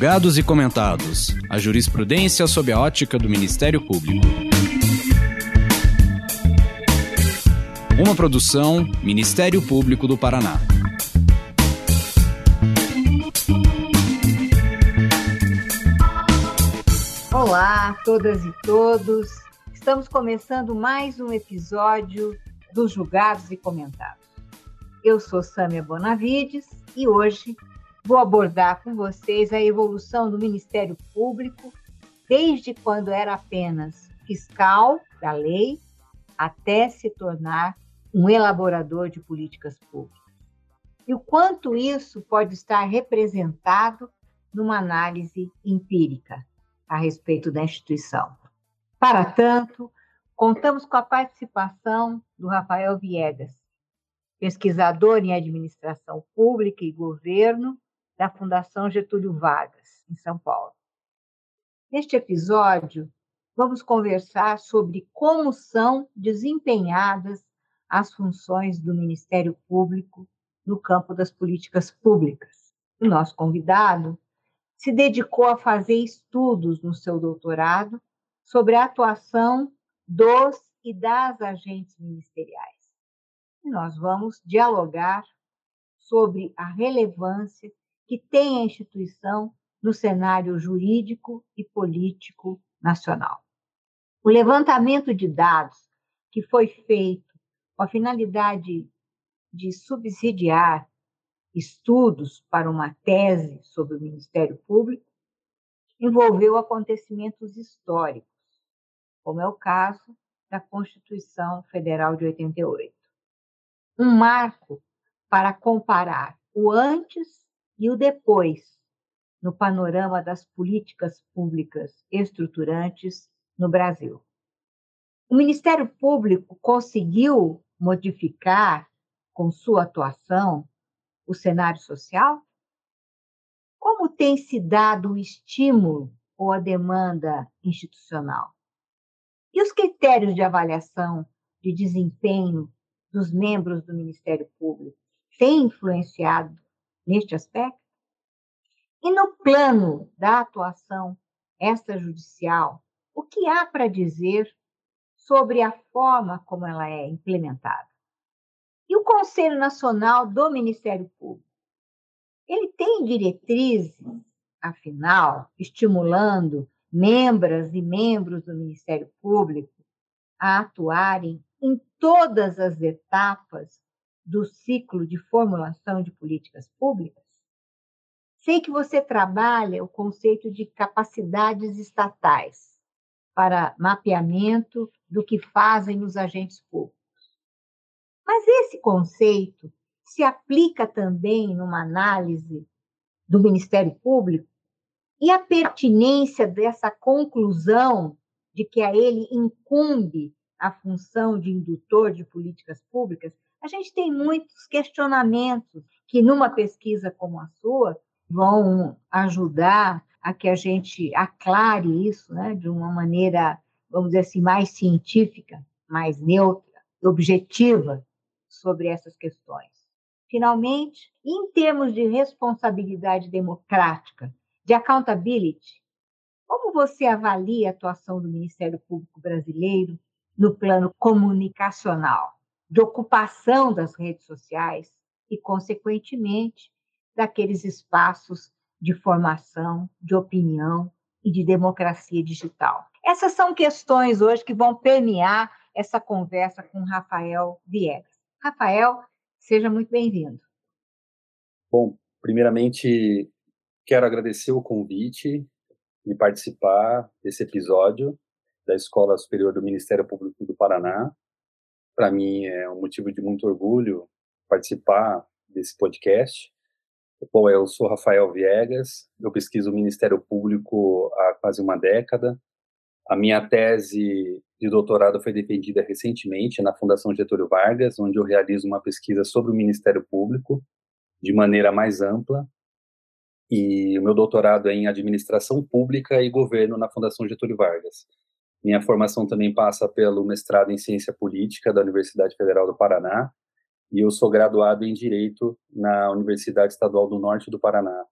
Julgados e comentados. A jurisprudência sob a ótica do Ministério Público. Uma produção Ministério Público do Paraná. Olá, todas e todos. Estamos começando mais um episódio dos Julgados e Comentados. Eu sou Sâmia Bonavides e hoje vou abordar com vocês a evolução do Ministério Público desde quando era apenas fiscal da lei até se tornar um elaborador de políticas públicas. E o quanto isso pode estar representado numa análise empírica a respeito da instituição. Para tanto, contamos com a participação do Rafael Viegas, pesquisador em administração pública e governo da Fundação Getúlio Vargas, em São Paulo. Neste episódio, vamos conversar sobre como são desempenhadas as funções do Ministério Público no campo das políticas públicas. O nosso convidado se dedicou a fazer estudos no seu doutorado sobre a atuação dos e das agentes ministeriais. E nós vamos dialogar sobre a relevância que tem a instituição no cenário jurídico e político nacional. O levantamento de dados que foi feito com a finalidade de subsidiar estudos para uma tese sobre o Ministério Público envolveu acontecimentos históricos, como é o caso da Constituição Federal de 88. Um marco para comparar o antes e o depois no panorama das políticas públicas estruturantes no Brasil. O Ministério Público conseguiu modificar, com sua atuação, o cenário social? Como tem se dado o estímulo ou a demanda institucional? E os critérios de avaliação de desempenho dos membros do Ministério Público têm influenciado neste aspecto? E no plano da atuação extrajudicial, o que há para dizer sobre a forma como ela é implementada? E o Conselho Nacional do Ministério Público? Ele tem diretrizes, afinal, estimulando membros e membros do Ministério Público a atuarem em todas as etapas do ciclo de formulação de políticas públicas? Sei que você trabalha o conceito de capacidades estatais para mapeamento do que fazem os agentes públicos. Mas esse conceito se aplica também numa análise do Ministério Público e a pertinência dessa conclusão de que a ele incumbe a função de indutor de políticas públicas a gente tem muitos questionamentos que, numa pesquisa como a sua, vão ajudar a que a gente aclare isso né, de uma maneira, vamos dizer assim, mais científica, mais neutra, objetiva sobre essas questões. Finalmente, em termos de responsabilidade democrática, de accountability, como você avalia a atuação do Ministério Público Brasileiro no plano comunicacional? de ocupação das redes sociais e, consequentemente, daqueles espaços de formação, de opinião e de democracia digital. Essas são questões hoje que vão permear essa conversa com Rafael Viegas. Rafael, seja muito bem-vindo. Bom, primeiramente, quero agradecer o convite de participar desse episódio da Escola Superior do Ministério Público do Paraná, para mim é um motivo de muito orgulho participar desse podcast. Bom, eu sou Rafael Viegas, eu pesquiso o Ministério Público há quase uma década. A minha tese de doutorado foi defendida recentemente na Fundação Getúlio Vargas, onde eu realizo uma pesquisa sobre o Ministério Público de maneira mais ampla. E o meu doutorado é em Administração Pública e Governo na Fundação Getúlio Vargas. Minha formação também passa pelo mestrado em Ciência Política da Universidade Federal do Paraná e eu sou graduado em Direito na Universidade Estadual do Norte do Paraná.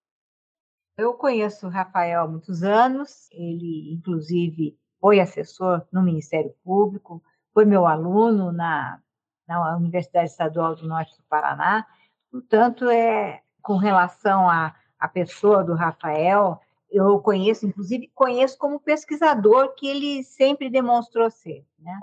Eu conheço o Rafael há muitos anos, ele, inclusive, foi assessor no Ministério Público, foi meu aluno na, na Universidade Estadual do Norte do Paraná. Portanto, é, com relação à, à pessoa do Rafael, eu conheço, inclusive, conheço como pesquisador que ele sempre demonstrou ser. Né?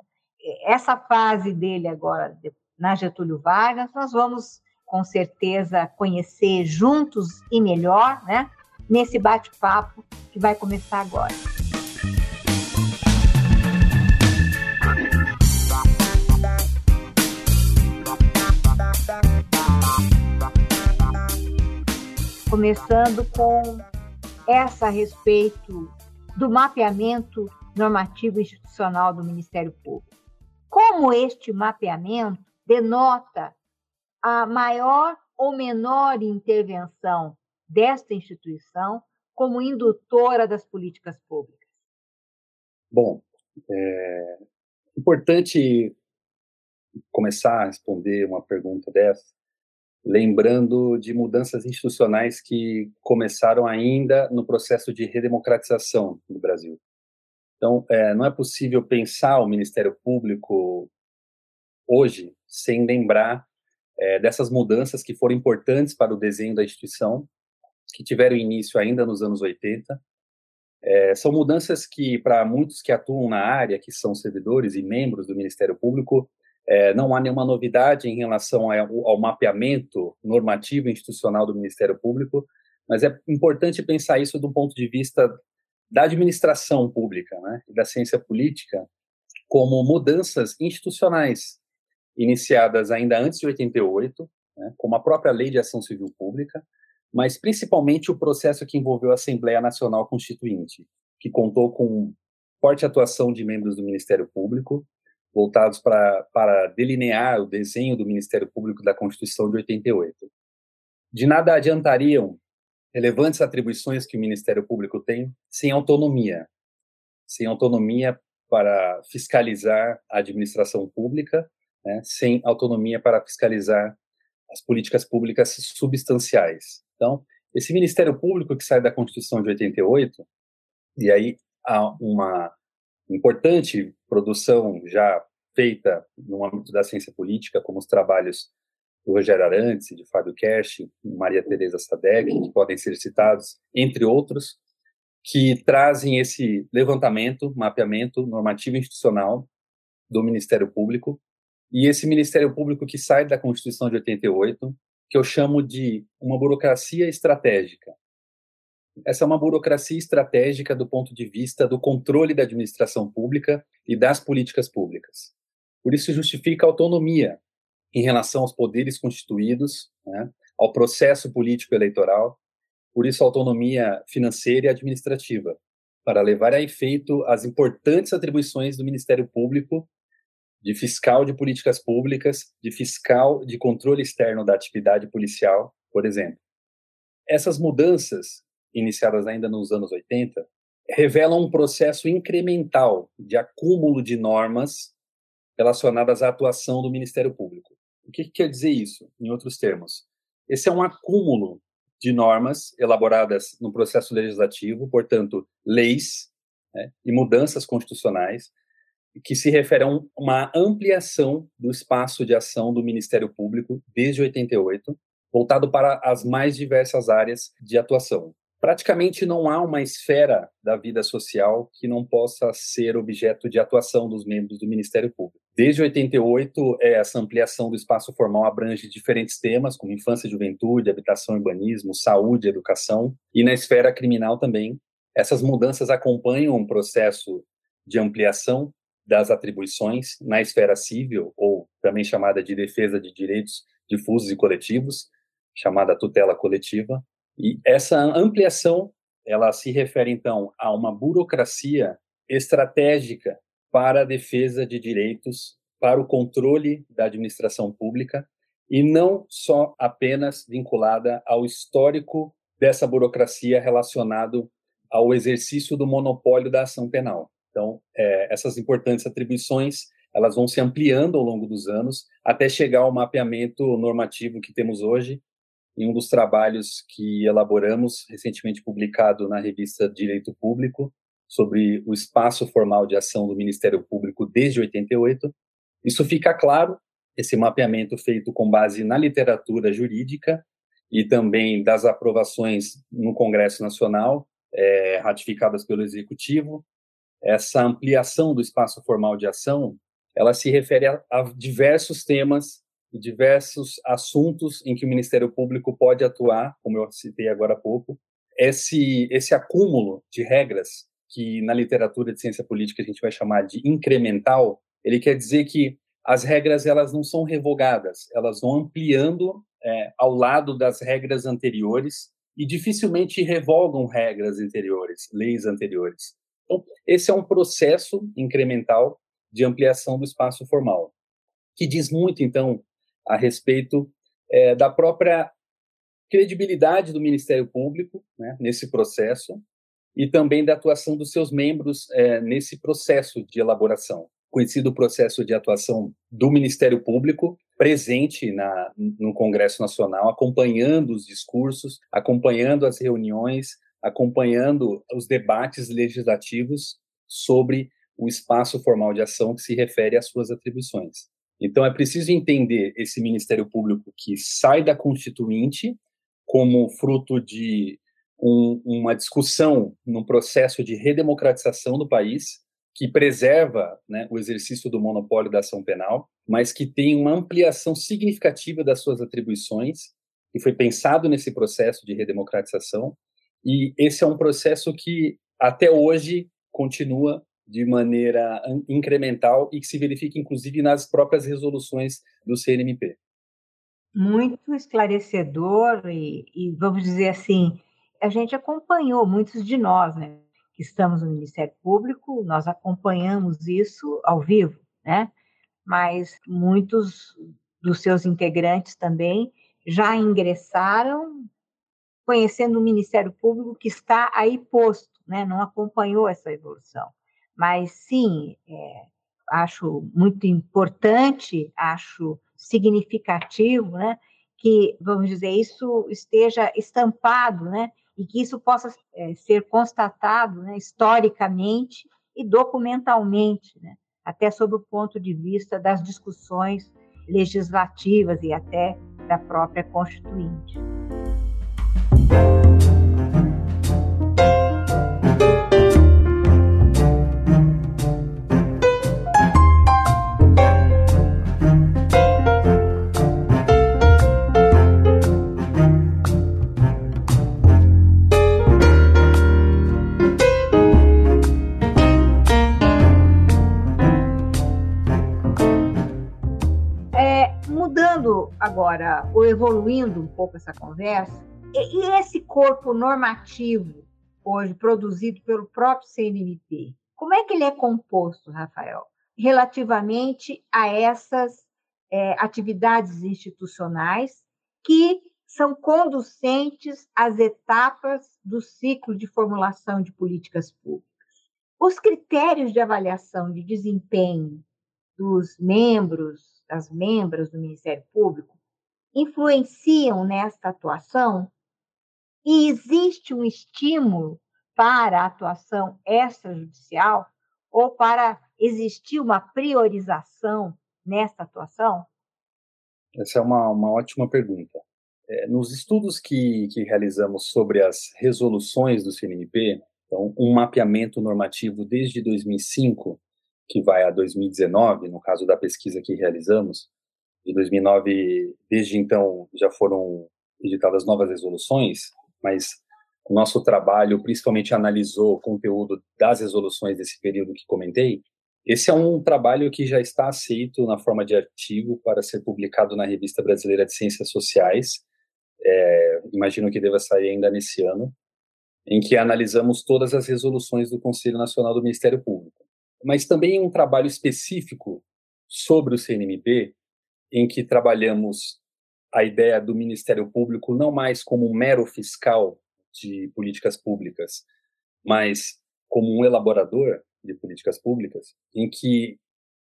Essa fase dele agora, na Getúlio Vargas, nós vamos, com certeza, conhecer juntos e melhor, né? nesse bate-papo que vai começar agora. Começando com essa a respeito do mapeamento normativo institucional do Ministério Público. Como este mapeamento denota a maior ou menor intervenção desta instituição como indutora das políticas públicas? Bom, é importante começar a responder uma pergunta dessa, lembrando de mudanças institucionais que começaram ainda no processo de redemocratização do Brasil. Então, é, não é possível pensar o Ministério Público hoje sem lembrar é, dessas mudanças que foram importantes para o desenho da instituição que tiveram início ainda nos anos 80. É, são mudanças que, para muitos que atuam na área, que são servidores e membros do Ministério Público, é, não há nenhuma novidade em relação ao, ao mapeamento normativo institucional do Ministério Público, mas é importante pensar isso do ponto de vista da administração pública, né, da ciência política, como mudanças institucionais iniciadas ainda antes de 88, né, como a própria Lei de Ação Civil Pública, mas principalmente o processo que envolveu a Assembleia Nacional Constituinte, que contou com forte atuação de membros do Ministério Público, voltados para, para delinear o desenho do Ministério Público da Constituição de 88. De nada adiantariam relevantes atribuições que o Ministério Público tem sem autonomia, sem autonomia para fiscalizar a administração pública, né, sem autonomia para fiscalizar as políticas públicas substanciais. Então, esse Ministério Público que sai da Constituição de 88, e aí há uma importante produção já feita no âmbito da ciência política, como os trabalhos do Rogério Arantes, de Fábio Cash, Maria Teresa Sadek, que podem ser citados, entre outros, que trazem esse levantamento, mapeamento normativo institucional do Ministério Público, e esse Ministério Público que sai da Constituição de 88 que eu chamo de uma burocracia estratégica. Essa é uma burocracia estratégica do ponto de vista do controle da administração pública e das políticas públicas. Por isso, justifica a autonomia em relação aos poderes constituídos, né, ao processo político-eleitoral, por isso, autonomia financeira e administrativa, para levar a efeito as importantes atribuições do Ministério Público de fiscal de políticas públicas, de fiscal de controle externo da atividade policial, por exemplo. Essas mudanças, iniciadas ainda nos anos 80, revelam um processo incremental de acúmulo de normas relacionadas à atuação do Ministério Público. O que, que quer dizer isso, em outros termos? Esse é um acúmulo de normas elaboradas no processo legislativo, portanto, leis né, e mudanças constitucionais que se refere a um, uma ampliação do espaço de ação do Ministério Público desde 88, voltado para as mais diversas áreas de atuação. Praticamente não há uma esfera da vida social que não possa ser objeto de atuação dos membros do Ministério Público. Desde 88, essa ampliação do espaço formal abrange diferentes temas, como infância e juventude, habitação e urbanismo, saúde, educação, e na esfera criminal também. Essas mudanças acompanham um processo de ampliação das atribuições na esfera civil, ou também chamada de defesa de direitos difusos e coletivos, chamada tutela coletiva. E essa ampliação, ela se refere então a uma burocracia estratégica para a defesa de direitos, para o controle da administração pública e não só apenas vinculada ao histórico dessa burocracia relacionado ao exercício do monopólio da ação penal. Então, é, essas importantes atribuições elas vão se ampliando ao longo dos anos até chegar ao mapeamento normativo que temos hoje, em um dos trabalhos que elaboramos, recentemente publicado na revista Direito Público, sobre o espaço formal de ação do Ministério Público desde 88. Isso fica claro, esse mapeamento feito com base na literatura jurídica e também das aprovações no Congresso Nacional, é, ratificadas pelo Executivo. Essa ampliação do espaço formal de ação, ela se refere a, a diversos temas e diversos assuntos em que o Ministério Público pode atuar, como eu citei agora há pouco. Esse, esse acúmulo de regras, que na literatura de ciência política a gente vai chamar de incremental, ele quer dizer que as regras elas não são revogadas, elas vão ampliando é, ao lado das regras anteriores e dificilmente revogam regras anteriores, leis anteriores. Então, esse é um processo incremental de ampliação do espaço formal, que diz muito, então, a respeito é, da própria credibilidade do Ministério Público né, nesse processo e também da atuação dos seus membros é, nesse processo de elaboração, conhecido processo de atuação do Ministério Público presente na, no Congresso Nacional, acompanhando os discursos, acompanhando as reuniões, acompanhando os debates legislativos sobre o espaço formal de ação que se refere às suas atribuições. Então, é preciso entender esse Ministério Público que sai da Constituinte como fruto de um, uma discussão num processo de redemocratização do país, que preserva né, o exercício do monopólio da ação penal, mas que tem uma ampliação significativa das suas atribuições, que foi pensado nesse processo de redemocratização, e esse é um processo que até hoje continua de maneira incremental e que se verifica, inclusive, nas próprias resoluções do CNMP. Muito esclarecedor e, e vamos dizer assim, a gente acompanhou, muitos de nós, né, que estamos no Ministério Público, nós acompanhamos isso ao vivo, né? Mas muitos dos seus integrantes também já ingressaram conhecendo o Ministério Público que está aí posto, né? Não acompanhou essa evolução. Mas sim, é, acho muito importante, acho significativo, né, que, vamos dizer, isso esteja estampado, né, e que isso possa é, ser constatado né, historicamente e documentalmente, né, até sob o ponto de vista das discussões legislativas e até da própria Constituinte. Evoluindo um pouco essa conversa, e, e esse corpo normativo, hoje produzido pelo próprio CNMP, como é que ele é composto, Rafael, relativamente a essas é, atividades institucionais que são conducentes às etapas do ciclo de formulação de políticas públicas. Os critérios de avaliação de desempenho dos membros, das membras do Ministério Público influenciam nesta atuação? E existe um estímulo para a atuação extrajudicial ou para existir uma priorização nesta atuação? Essa é uma, uma ótima pergunta. É, nos estudos que, que realizamos sobre as resoluções do CNMP, então, um mapeamento normativo desde 2005, que vai a 2019, no caso da pesquisa que realizamos, de 2009, desde então já foram editadas novas resoluções, mas o nosso trabalho principalmente analisou o conteúdo das resoluções desse período que comentei. Esse é um trabalho que já está aceito na forma de artigo para ser publicado na Revista Brasileira de Ciências Sociais. É, imagino que deva sair ainda nesse ano, em que analisamos todas as resoluções do Conselho Nacional do Ministério Público. Mas também um trabalho específico sobre o CNMP, em que trabalhamos a ideia do Ministério Público não mais como um mero fiscal de políticas públicas, mas como um elaborador de políticas públicas, em que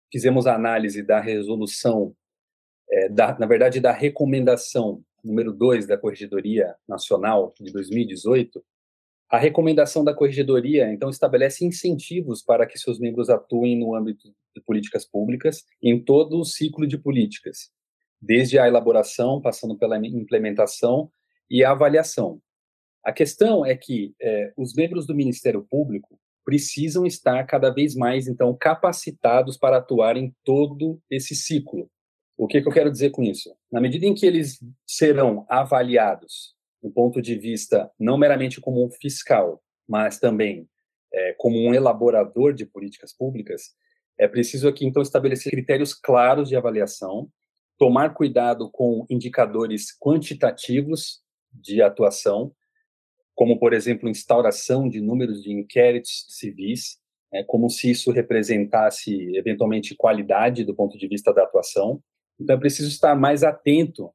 fizemos a análise da resolução, é, da, na verdade, da recomendação número 2 da Corregedoria Nacional de 2018, a recomendação da Corregedoria, então, estabelece incentivos para que seus membros atuem no âmbito de políticas públicas em todo o ciclo de políticas, desde a elaboração, passando pela implementação e a avaliação. A questão é que é, os membros do Ministério Público precisam estar cada vez mais, então, capacitados para atuar em todo esse ciclo. O que, que eu quero dizer com isso? Na medida em que eles serão avaliados do ponto de vista não meramente como um fiscal, mas também é, como um elaborador de políticas públicas, é preciso aqui então estabelecer critérios claros de avaliação, tomar cuidado com indicadores quantitativos de atuação, como por exemplo instauração de números de inquéritos civis, é, como se isso representasse eventualmente qualidade do ponto de vista da atuação. Então é preciso estar mais atento.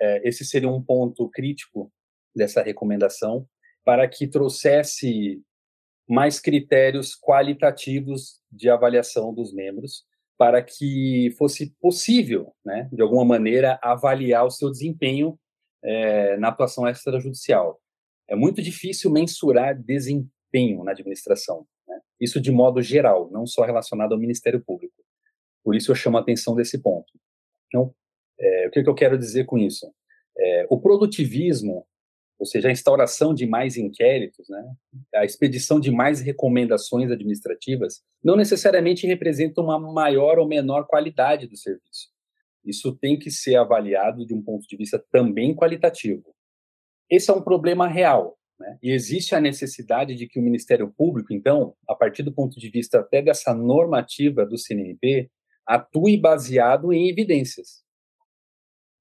É, esse seria um ponto crítico dessa recomendação, para que trouxesse mais critérios qualitativos de avaliação dos membros, para que fosse possível, né, de alguma maneira, avaliar o seu desempenho é, na atuação extrajudicial. É muito difícil mensurar desempenho na administração, né? isso de modo geral, não só relacionado ao Ministério Público. Por isso eu chamo a atenção desse ponto. Então, é, o que, que, eu quero dizer com isso? É, o produtivismo ou seja, a instauração de mais inquéritos, né, a expedição de mais recomendações administrativas, não necessariamente representa uma maior ou menor qualidade do serviço. Isso tem que ser avaliado de um ponto de vista também qualitativo. Esse é um problema real, né? e existe a necessidade de que o Ministério Público, então, a partir do ponto de vista até dessa normativa do CNMP, atue baseado em evidências.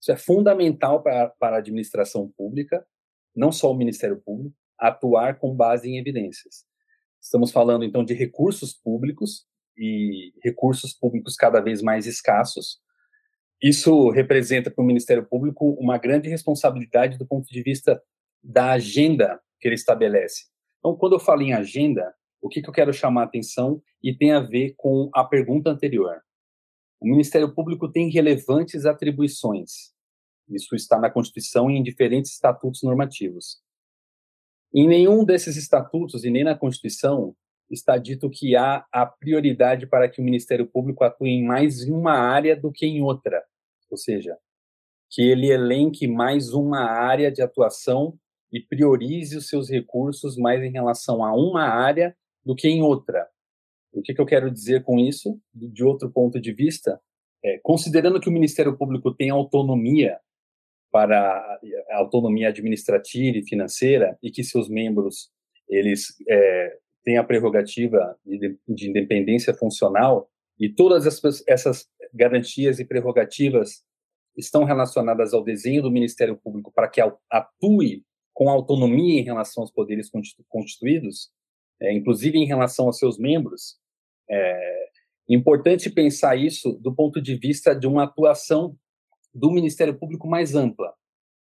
Isso é fundamental para, para a administração pública não só o Ministério Público, atuar com base em evidências. Estamos falando, então, de recursos públicos e recursos públicos cada vez mais escassos. Isso representa para o Ministério Público uma grande responsabilidade do ponto de vista da agenda que ele estabelece. Então, quando eu falo em agenda, o que, que eu quero chamar a atenção e tem a ver com a pergunta anterior. O Ministério Público tem relevantes atribuições isso está na Constituição e em diferentes estatutos normativos. Em nenhum desses estatutos e nem na Constituição está dito que há a prioridade para que o Ministério Público atue em mais uma área do que em outra, ou seja, que ele elenque mais uma área de atuação e priorize os seus recursos mais em relação a uma área do que em outra. O que, que eu quero dizer com isso? De outro ponto de vista, é, considerando que o Ministério Público tem autonomia para a autonomia administrativa e financeira e que seus membros eles é, têm a prerrogativa de, de, independência funcional e todas essas, essas garantias e prerrogativas estão relacionadas ao desenho do Ministério Público para que atue com autonomia em relação aos poderes constituídos, é, inclusive em relação aos seus membros. É importante pensar isso do ponto de vista de uma atuação do Ministério Público mais ampla,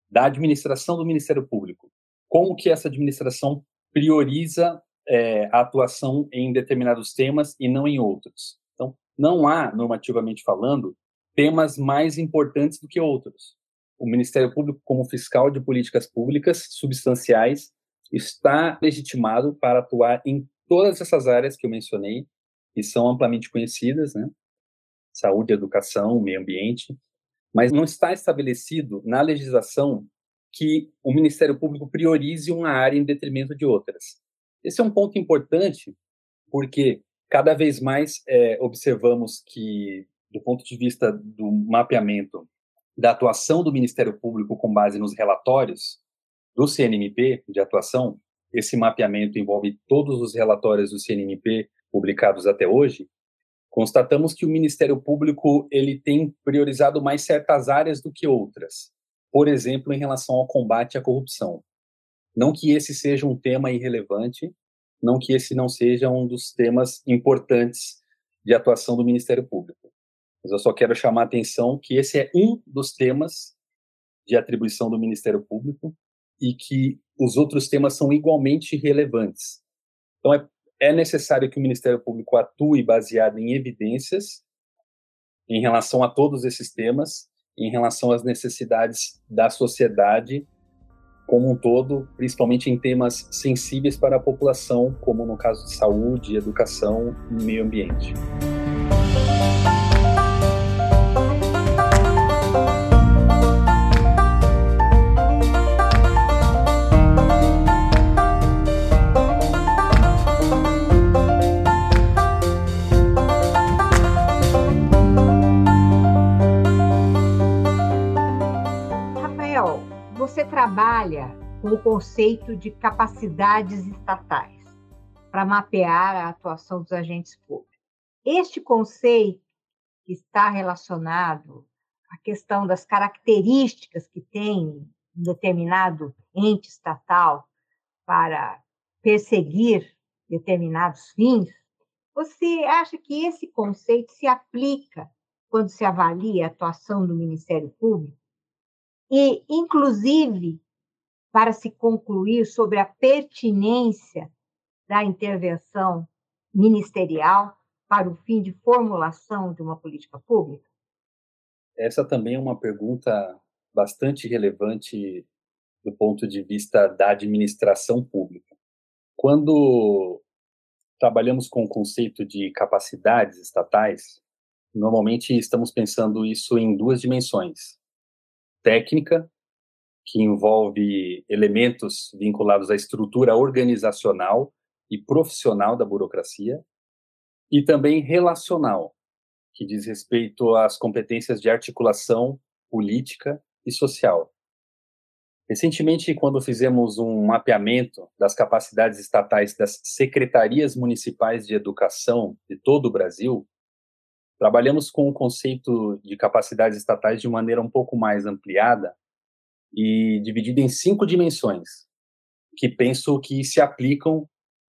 da administração do Ministério Público. Como que essa administração prioriza é, a atuação em determinados temas e não em outros. Então, não há, normativamente falando, temas mais importantes do que outros. O Ministério Público, como fiscal de políticas públicas substanciais, está legitimado para atuar em todas essas áreas que eu mencionei, que são amplamente conhecidas, né? Saúde, educação, meio ambiente, mas não está estabelecido na legislação que o Ministério Público priorize uma área em detrimento de outras. Esse é um ponto importante, porque cada vez mais é, observamos que, do ponto de vista do mapeamento da atuação do Ministério Público com base nos relatórios do CNMP de atuação, esse mapeamento envolve todos os relatórios do CNMP publicados até hoje, constatamos que o Ministério Público ele tem priorizado mais certas áreas do que outras. Por exemplo, em relação ao combate à corrupção. Não que esse seja um tema irrelevante, não que esse não seja um dos temas importantes de atuação do Ministério Público. Mas eu só quero chamar a atenção que esse é um dos temas de atribuição do Ministério Público e que os outros temas são igualmente relevantes. Então, é é necessário que o Ministério Público atue baseado em evidências em relação a todos esses temas em relação às necessidades da sociedade como um todo, principalmente em temas sensíveis para a população, como no caso de saúde, educação e meio ambiente. Trabalha com o conceito de capacidades estatais para mapear a atuação dos agentes públicos. Este conceito que está relacionado à questão das características que tem um determinado ente estatal para perseguir determinados fins, você acha que esse conceito se aplica quando se avalia a atuação do Ministério Público? E, inclusive, para se concluir sobre a pertinência da intervenção ministerial para o fim de formulação de uma política pública? Essa também é uma pergunta bastante relevante do ponto de vista da administração pública. Quando trabalhamos com o conceito de capacidades estatais, normalmente estamos pensando isso em duas dimensões técnica, que envolve elementos vinculados à estrutura organizacional e profissional da burocracia, e também relacional, que diz respeito às competências de articulação política e social. Recentemente, quando fizemos um mapeamento das capacidades estatais das secretarias municipais de educação de todo o Brasil, Trabalhamos com o conceito de capacidades estatais de maneira um pouco mais ampliada e dividida em cinco dimensões, que penso que se aplicam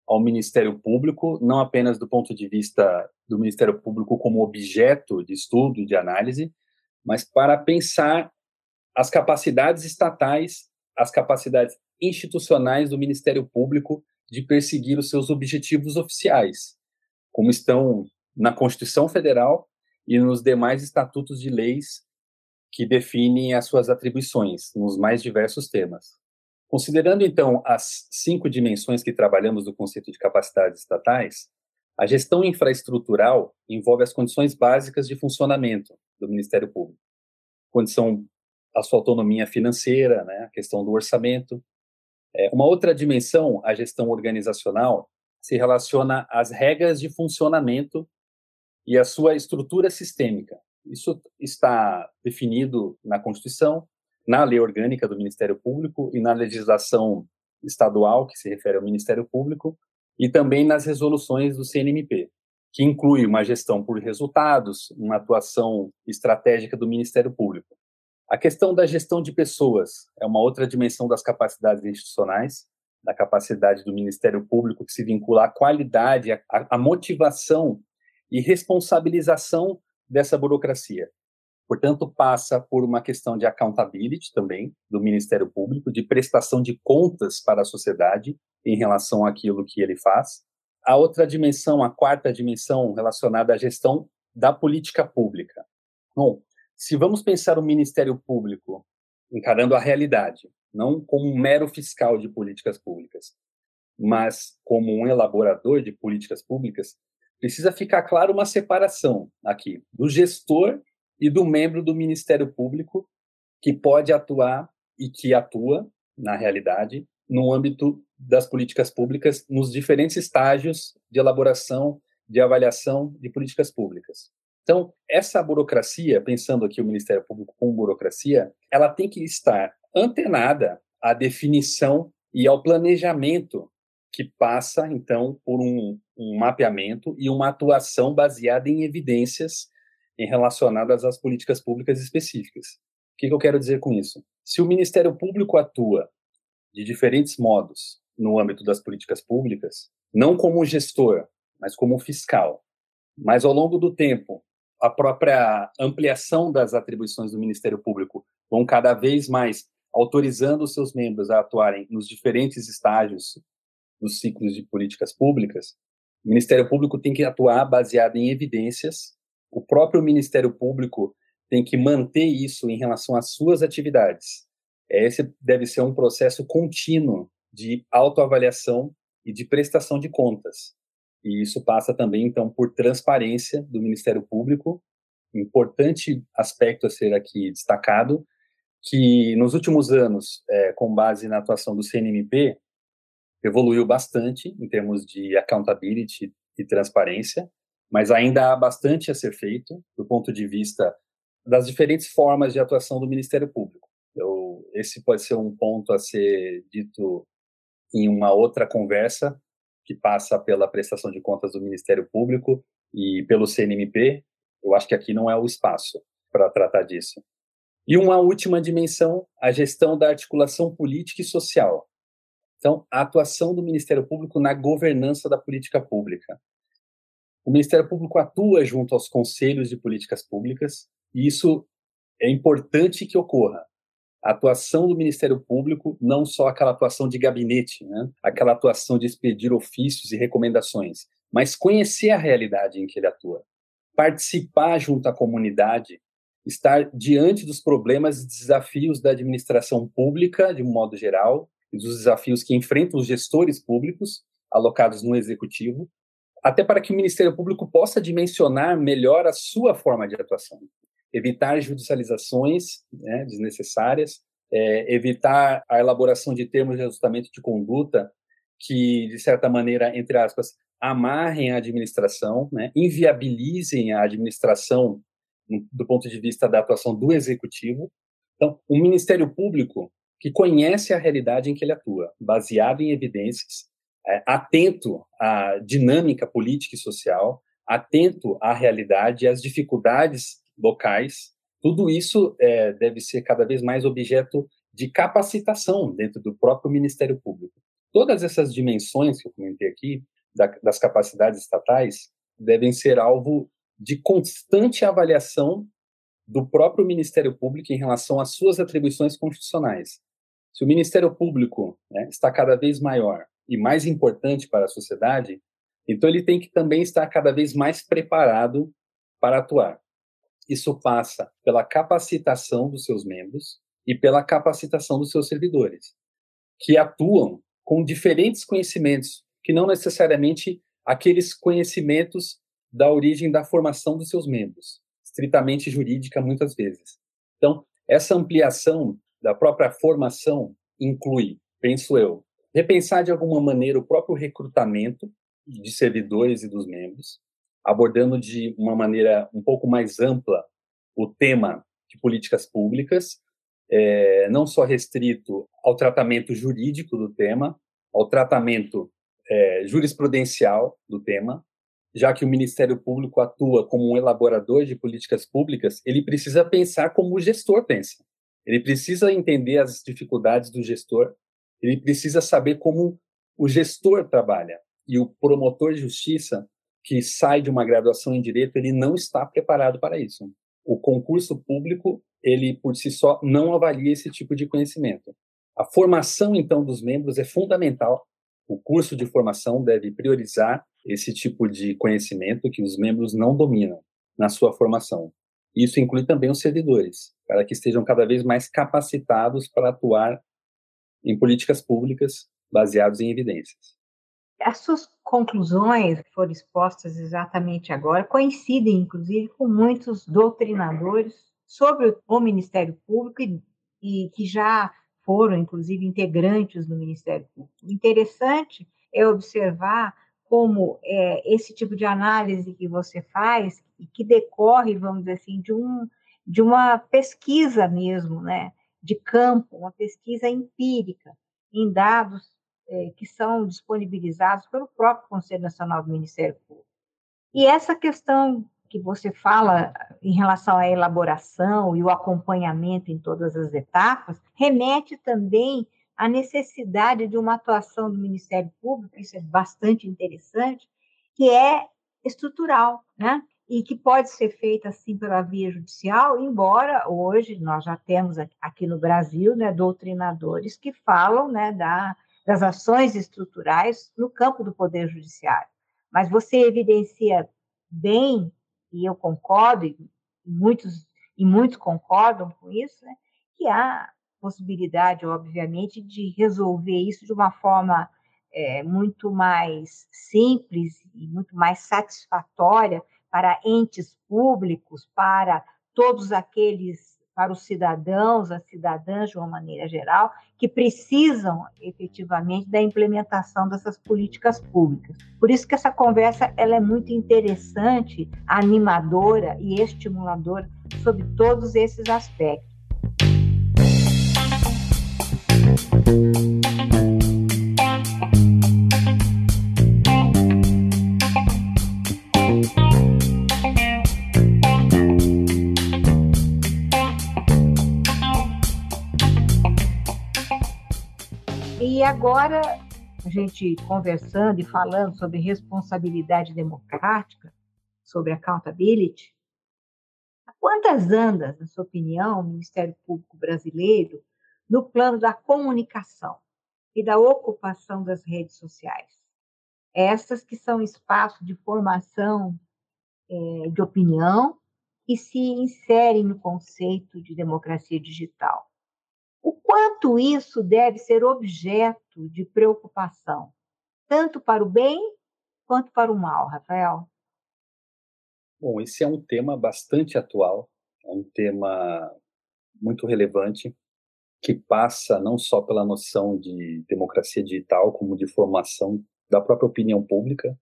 ao Ministério Público, não apenas do ponto de vista do Ministério Público como objeto de estudo e de análise, mas para pensar as capacidades estatais, as capacidades institucionais do Ministério Público de perseguir os seus objetivos oficiais, como estão na Constituição Federal e nos demais estatutos de leis que definem as suas atribuições nos mais diversos temas. Considerando então as cinco dimensões que trabalhamos do conceito de capacidades estatais, a gestão infraestrutural envolve as condições básicas de funcionamento do Ministério Público. Condição a sua autonomia financeira, né, a questão do orçamento. É, uma outra dimensão, a gestão organizacional, se relaciona às regras de funcionamento e a sua estrutura sistêmica. Isso está definido na Constituição, na lei orgânica do Ministério Público e na legislação estadual que se refere ao Ministério Público e também nas resoluções do CNMP, que inclui uma gestão por resultados, uma atuação estratégica do Ministério Público. A questão da gestão de pessoas é uma outra dimensão das capacidades institucionais, da capacidade do Ministério Público que se vincula à qualidade, à, motivação e responsabilização dessa burocracia. Portanto, passa por uma questão de accountability também do Ministério Público, de prestação de contas para a sociedade em relação àquilo que ele faz. A outra dimensão, a quarta dimensão relacionada à gestão da política pública. Bom, se vamos pensar o Ministério Público encarando a realidade, não como um mero fiscal de políticas públicas, mas como um elaborador de políticas públicas, precisa ficar claro uma separação aqui do gestor e do membro do Ministério Público que pode atuar e que atua, na realidade, no âmbito das políticas públicas, nos diferentes estágios de elaboração, de avaliação de políticas públicas. Então, essa burocracia, pensando aqui o Ministério Público como burocracia, ela tem que estar antenada à definição e ao planejamento que passa, então, por um, um mapeamento e uma atuação baseada em evidências relacionadas às políticas públicas específicas. O que, que eu quero dizer com isso? Se o Ministério Público atua de diferentes modos no âmbito das políticas públicas, não como gestor, mas como fiscal, mas ao longo do tempo, a própria ampliação das atribuições do Ministério Público vão cada vez mais autorizando os seus membros a atuarem nos diferentes estágios dos ciclos de políticas públicas, o Ministério Público tem que atuar baseado em evidências. O próprio Ministério Público tem que manter isso em relação às suas atividades. Esse deve ser um processo contínuo de autoavaliação e de prestação de contas. E isso passa também, então, por transparência do Ministério Público. Importante aspecto a ser aqui destacado, que nos últimos anos, é, com base na atuação do CNMP, evoluiu bastante em termos de accountability e transparência, mas ainda há bastante a ser feito do ponto de vista das diferentes formas de atuação do Ministério Público. Eu, esse pode ser um ponto a ser dito em uma outra conversa que passa pela prestação de contas do Ministério Público e pelo CNMP. Eu acho que aqui não é o espaço para tratar disso. E uma última dimensão, a gestão da articulação política e social. Então, a atuação do Ministério Público na governança da política pública. O Ministério Público atua junto aos conselhos de políticas públicas, e isso é importante que ocorra. A atuação do Ministério Público, não só aquela atuação de gabinete, né? aquela atuação de expedir ofícios e recomendações, mas conhecer a realidade em que ele atua, participar junto à comunidade, estar diante dos problemas e desafios da administração pública, de um modo geral, e dos desafios que enfrentam os gestores públicos alocados no executivo, até para que o Ministério Público possa dimensionar melhor a sua forma de atuação evitar judicializações né, desnecessárias, é, evitar a elaboração de termos de ajustamento de conduta que, de certa maneira, entre aspas, amarrem a administração, né, inviabilizem a administração do ponto de vista da atuação do executivo. Então, um Ministério Público que conhece a realidade em que ele atua, baseado em evidências, é, atento à dinâmica política e social, atento à realidade e às dificuldades locais. Tudo isso é, deve ser cada vez mais objeto de capacitação dentro do próprio Ministério Público. Todas essas dimensões que eu comentei aqui, da, das capacidades estatais, devem ser alvo de constante avaliação do próprio Ministério Público em relação às suas atribuições constitucionais. Se o Ministério Público né, está cada vez maior e mais importante para a sociedade, então ele tem que também estar cada vez mais preparado para atuar. Isso passa pela capacitação dos seus membros e pela capacitação dos seus servidores, que atuam com diferentes conhecimentos, que não necessariamente aqueles conhecimentos da origem da formação dos seus membros, estritamente jurídica muitas vezes. Então, essa ampliação da própria formação inclui, penso eu, repensar de alguma maneira o próprio recrutamento de servidores e dos membros, abordando de uma maneira um pouco mais ampla o tema de políticas públicas, é, não só restrito ao tratamento jurídico do tema, ao tratamento é, jurisprudencial do tema, já que o Ministério Público atua como um elaborador de políticas públicas, ele precisa pensar como o gestor pensa. Ele precisa entender as dificuldades do gestor, ele precisa saber como o gestor trabalha. E o promotor de justiça que sai de uma graduação em direito, ele não está preparado para isso. O concurso público, ele por si só não avalia esse tipo de conhecimento. A formação então dos membros é fundamental. O curso de formação deve priorizar esse tipo de conhecimento que os membros não dominam na sua formação. Isso inclui também os servidores, para que estejam cada vez mais capacitados para atuar em políticas públicas baseadas em evidências. As suas conclusões que foram expostas exatamente agora coincidem, inclusive, com muitos doutrinadores sobre o Ministério Público e, e que já foram, inclusive, integrantes do Ministério Público. Interessante é observar como é, esse tipo de análise que você faz e que decorre, vamos dizer assim, de, um, de uma pesquisa mesmo, né, de campo, uma pesquisa empírica em dados é, que são disponibilizados pelo próprio Conselho Nacional do Ministério Público. E essa questão que você fala em relação à elaboração e o acompanhamento em todas as etapas, remete também à necessidade de uma atuação do Ministério Público, isso é bastante interessante, que é estrutural, né? E que pode ser feita assim pela via judicial, embora hoje nós já temos aqui no Brasil, né, doutrinadores que falam, né, da das ações estruturais no campo do Poder Judiciário. Mas você evidencia bem, e eu concordo, e muitos e muitos concordam com isso, né, que há possibilidade, obviamente, de resolver isso de uma forma é, muito mais simples e muito mais satisfatória para entes públicos, para todos aqueles, para os cidadãos, as cidadãs de uma maneira geral, que precisam efetivamente da implementação dessas políticas públicas. Por isso que essa conversa ela é muito interessante, animadora e estimuladora sobre todos esses aspectos. E agora, a gente conversando e falando sobre responsabilidade democrática, sobre accountability, quantas andas, na sua opinião, o Ministério Público Brasileiro no plano da comunicação e da ocupação das redes sociais? Essas que são espaço de formação é, de opinião e se inserem no conceito de democracia digital o quanto isso deve ser objeto de preocupação, tanto para o bem quanto para o mal, Rafael? Bom, esse é um tema bastante atual, é um tema muito relevante, que passa não só pela noção de democracia digital, como de formação da própria opinião pública.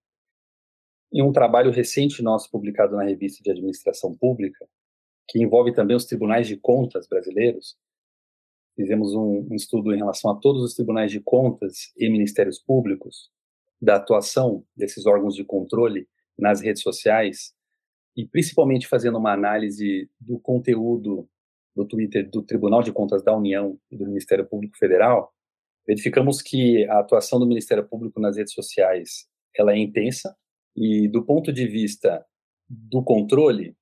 Em um trabalho recente nosso publicado na revista de Administração Pública, que envolve também os tribunais de contas brasileiros, fizemos um, um estudo em relação a todos os tribunais de contas e ministérios públicos, da atuação desses órgãos de controle nas redes sociais, e principalmente fazendo uma análise do conteúdo do Twitter do Tribunal de Contas da União e do Ministério Público Federal, verificamos que a atuação do Ministério Público nas redes sociais ela é intensa e do ponto de vista do controle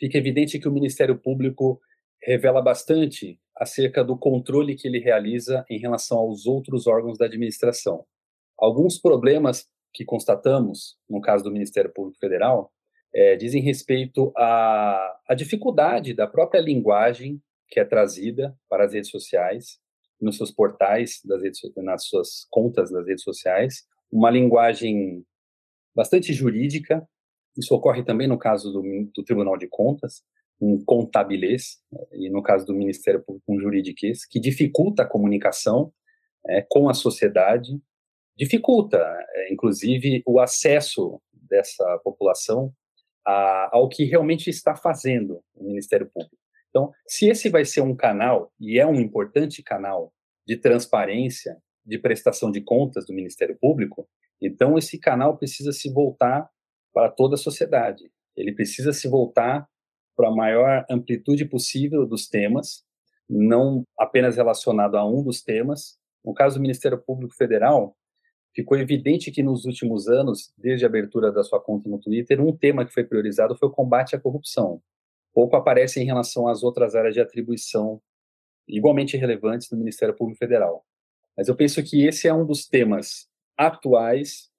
fica evidente que o Ministério Público revela bastante acerca do controle que ele realiza em relação aos outros órgãos da administração. Alguns problemas que constatamos, no caso do Ministério Público Federal, é, dizem respeito à, à dificuldade da própria linguagem que é trazida para as redes sociais, nos seus portais, das redes, nas suas contas das redes sociais, uma linguagem bastante jurídica. Isso ocorre também no caso do, do Tribunal de Contas, um contabilês, e no caso do Ministério Público, um juridiquês, que dificulta a comunicação é, com a sociedade, dificulta, é, inclusive, o acesso dessa população a, ao que realmente está fazendo o Ministério Público. Então, se esse vai ser um canal, e é um importante canal de transparência, de prestação de contas do Ministério Público, então esse canal precisa se voltar para toda a sociedade. Ele precisa se voltar para a maior amplitude possível dos temas, não apenas relacionado a um dos temas. No caso do Ministério Público Federal, ficou evidente que nos últimos anos, desde a abertura da sua conta no Twitter, um tema que foi priorizado foi o combate à corrupção. Pouco aparece em relação às outras áreas de atribuição igualmente relevantes do Ministério Público Federal. Mas eu penso que esse é um dos temas atuais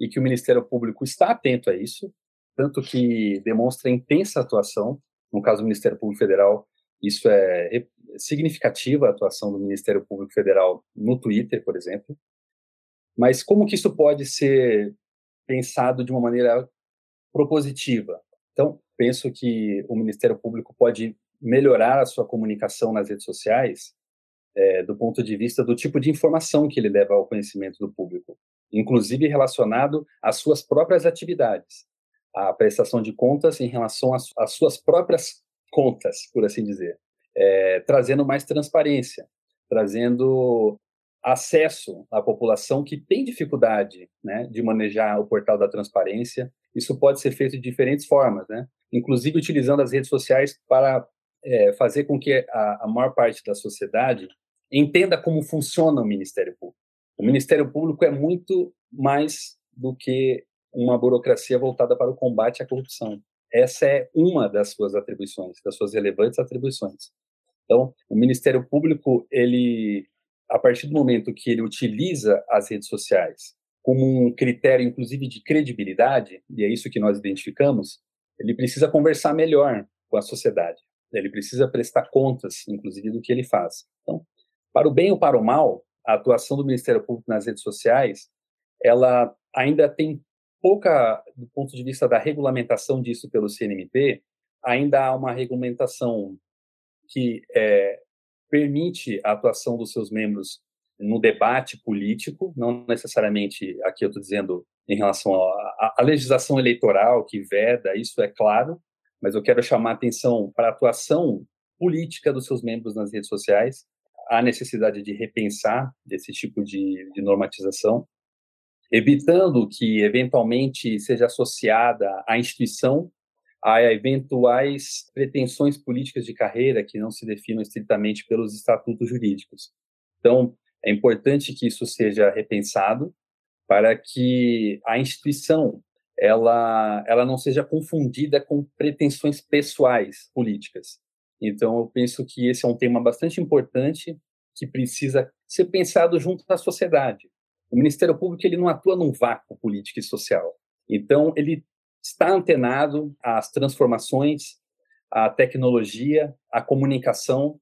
e que o Ministério Público está atento a isso, tanto que demonstra intensa atuação. No caso do Ministério Público Federal, isso é significativa a atuação do Ministério Público Federal no Twitter, por exemplo. Mas como que isso pode ser pensado de uma maneira propositiva? Então, penso que o Ministério Público pode melhorar a sua comunicação nas redes sociais é, do ponto de vista do tipo de informação que ele leva ao conhecimento do público, inclusive relacionado às suas próprias atividades a prestação de contas em relação às, às suas próprias contas, por assim dizer, é, trazendo mais transparência, trazendo acesso à população que tem dificuldade né, de manejar o portal da transparência. Isso pode ser feito de diferentes formas, né? inclusive utilizando as redes sociais para é, fazer com que a, a maior parte da sociedade entenda como funciona o Ministério Público. O Ministério Público é muito mais do que uma burocracia voltada para o combate à corrupção. Essa é uma das suas atribuições, das suas relevantes atribuições. Então, o Ministério Público, ele, a partir do momento que ele utiliza as redes sociais como um critério, inclusive, de credibilidade, e é isso que nós identificamos, ele precisa conversar melhor com a sociedade. Ele precisa prestar contas, inclusive, do que ele faz. Então, para o bem ou para o mal, a atuação do Ministério Público nas redes sociais, ela ainda tem pouca, do ponto de vista da regulamentação disso pelo CNMP, ainda há uma regulamentação que é, permite a atuação dos seus membros no debate político, não necessariamente aqui eu estou dizendo em relação à legislação eleitoral que veda, isso é claro, mas eu quero chamar a atenção para a atuação política dos seus membros nas redes sociais, a necessidade de repensar desse tipo de, de normatização, evitando que eventualmente seja associada à instituição a eventuais pretensões políticas de carreira que não se definam estritamente pelos estatutos jurídicos. Então, é importante que isso seja repensado para que a instituição ela, ela não seja confundida com pretensões pessoais políticas. Então, eu penso que esse é um tema bastante importante que precisa ser pensado junto à sociedade. O Ministério Público ele não atua num vácuo político e social. Então, ele está antenado às transformações, à tecnologia, à comunicação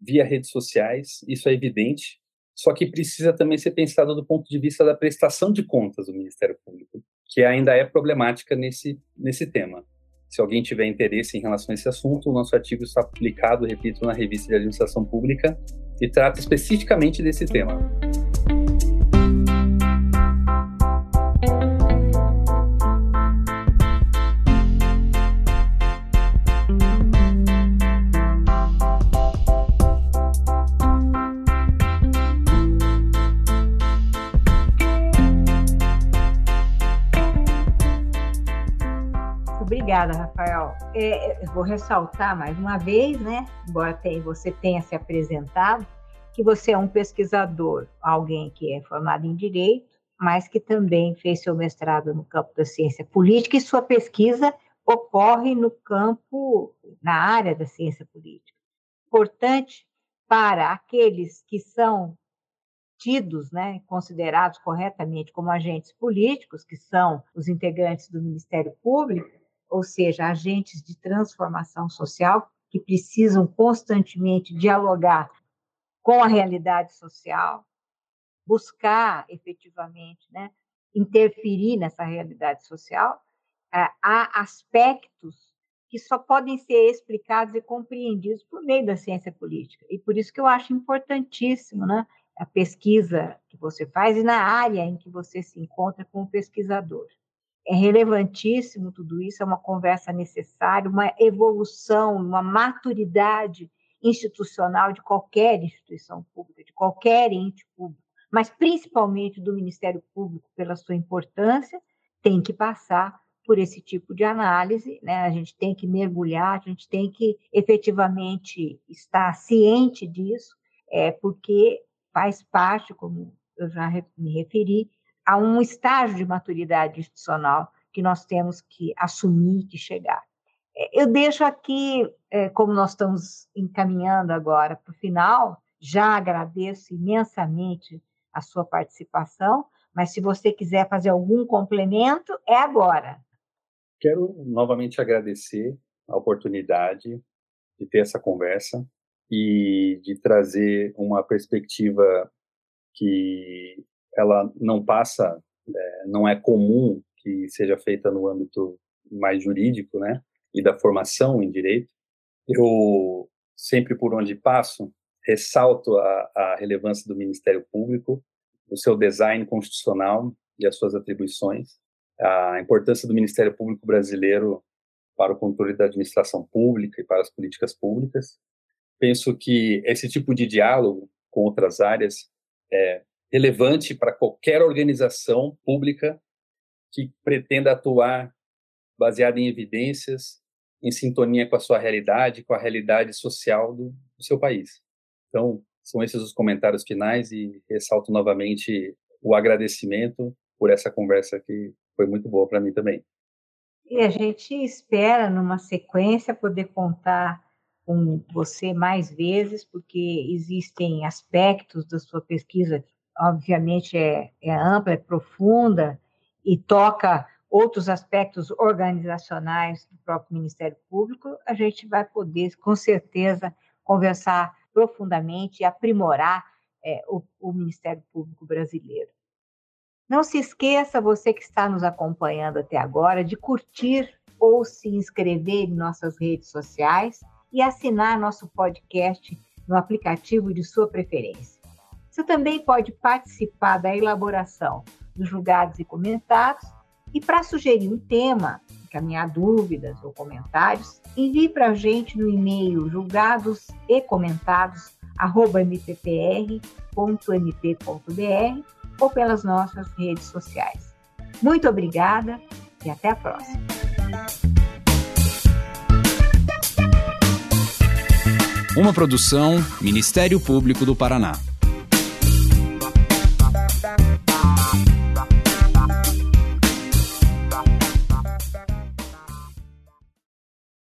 via redes sociais, isso é evidente, só que precisa também ser pensado do ponto de vista da prestação de contas do Ministério Público, que ainda é problemática nesse, nesse tema. Se alguém tiver interesse em relação a esse assunto, o nosso artigo está publicado, repito, na Revista de Administração Pública e trata especificamente desse tema. Obrigada, Rafael. É, vou ressaltar mais uma vez, né? Embora você tenha se apresentado, que você é um pesquisador, alguém que é formado em direito, mas que também fez seu mestrado no campo da ciência política e sua pesquisa ocorre no campo, na área da ciência política. Importante para aqueles que são tidos, né, considerados corretamente como agentes políticos, que são os integrantes do Ministério Público, ou seja, agentes de transformação social que precisam constantemente dialogar com a realidade social, buscar efetivamente né, interferir nessa realidade social, é, há aspectos que só podem ser explicados e compreendidos por meio da ciência política. E por isso que eu acho importantíssimo né, a pesquisa que você faz e na área em que você se encontra como pesquisador. É relevantíssimo tudo isso, é uma conversa necessária, uma evolução, uma maturidade institucional de qualquer instituição pública, de qualquer ente público, mas principalmente do Ministério Público, pela sua importância, tem que passar por esse tipo de análise, né? A gente tem que mergulhar, a gente tem que efetivamente estar ciente disso, é porque faz parte, como eu já me referi, a um estágio de maturidade institucional que nós temos que assumir, que chegar. É, eu deixo aqui, é, como nós estamos encaminhando agora para o final, já agradeço imensamente a sua participação, mas se você quiser fazer algum complemento, é agora. Quero novamente agradecer a oportunidade de ter essa conversa e de trazer uma perspectiva que ela não passa, é, não é comum que seja feita no âmbito mais jurídico, né, e da formação em direito. Eu sempre por onde passo ressalto a, a relevância do Ministério Público, o seu design constitucional e as suas atribuições, a importância do Ministério Público brasileiro para o controle da administração pública e para as políticas públicas. Penso que esse tipo de diálogo com outras áreas é relevante para qualquer organização pública que pretenda atuar baseada em evidências, em sintonia com a sua realidade, com a realidade social do, do seu país. Então, são esses os comentários finais e ressalto novamente o agradecimento por essa conversa que foi muito boa para mim também. E a gente espera, numa sequência, poder contar com você mais vezes, porque existem aspectos da sua pesquisa obviamente é, é ampla, é profunda e toca outros aspectos organizacionais do próprio Ministério Público, a gente vai poder, com certeza, conversar profundamente e aprimorar é, o, o Ministério Público brasileiro. Não se esqueça, você que está nos acompanhando até agora, de curtir ou se inscrever em nossas redes sociais e assinar nosso podcast no aplicativo de sua preferência. Você também pode participar da elaboração dos julgados e comentados e para sugerir um tema, encaminhar dúvidas ou comentários, envie para a gente no e-mail julgados ou pelas nossas redes sociais. Muito obrigada e até a próxima. Uma produção Ministério Público do Paraná.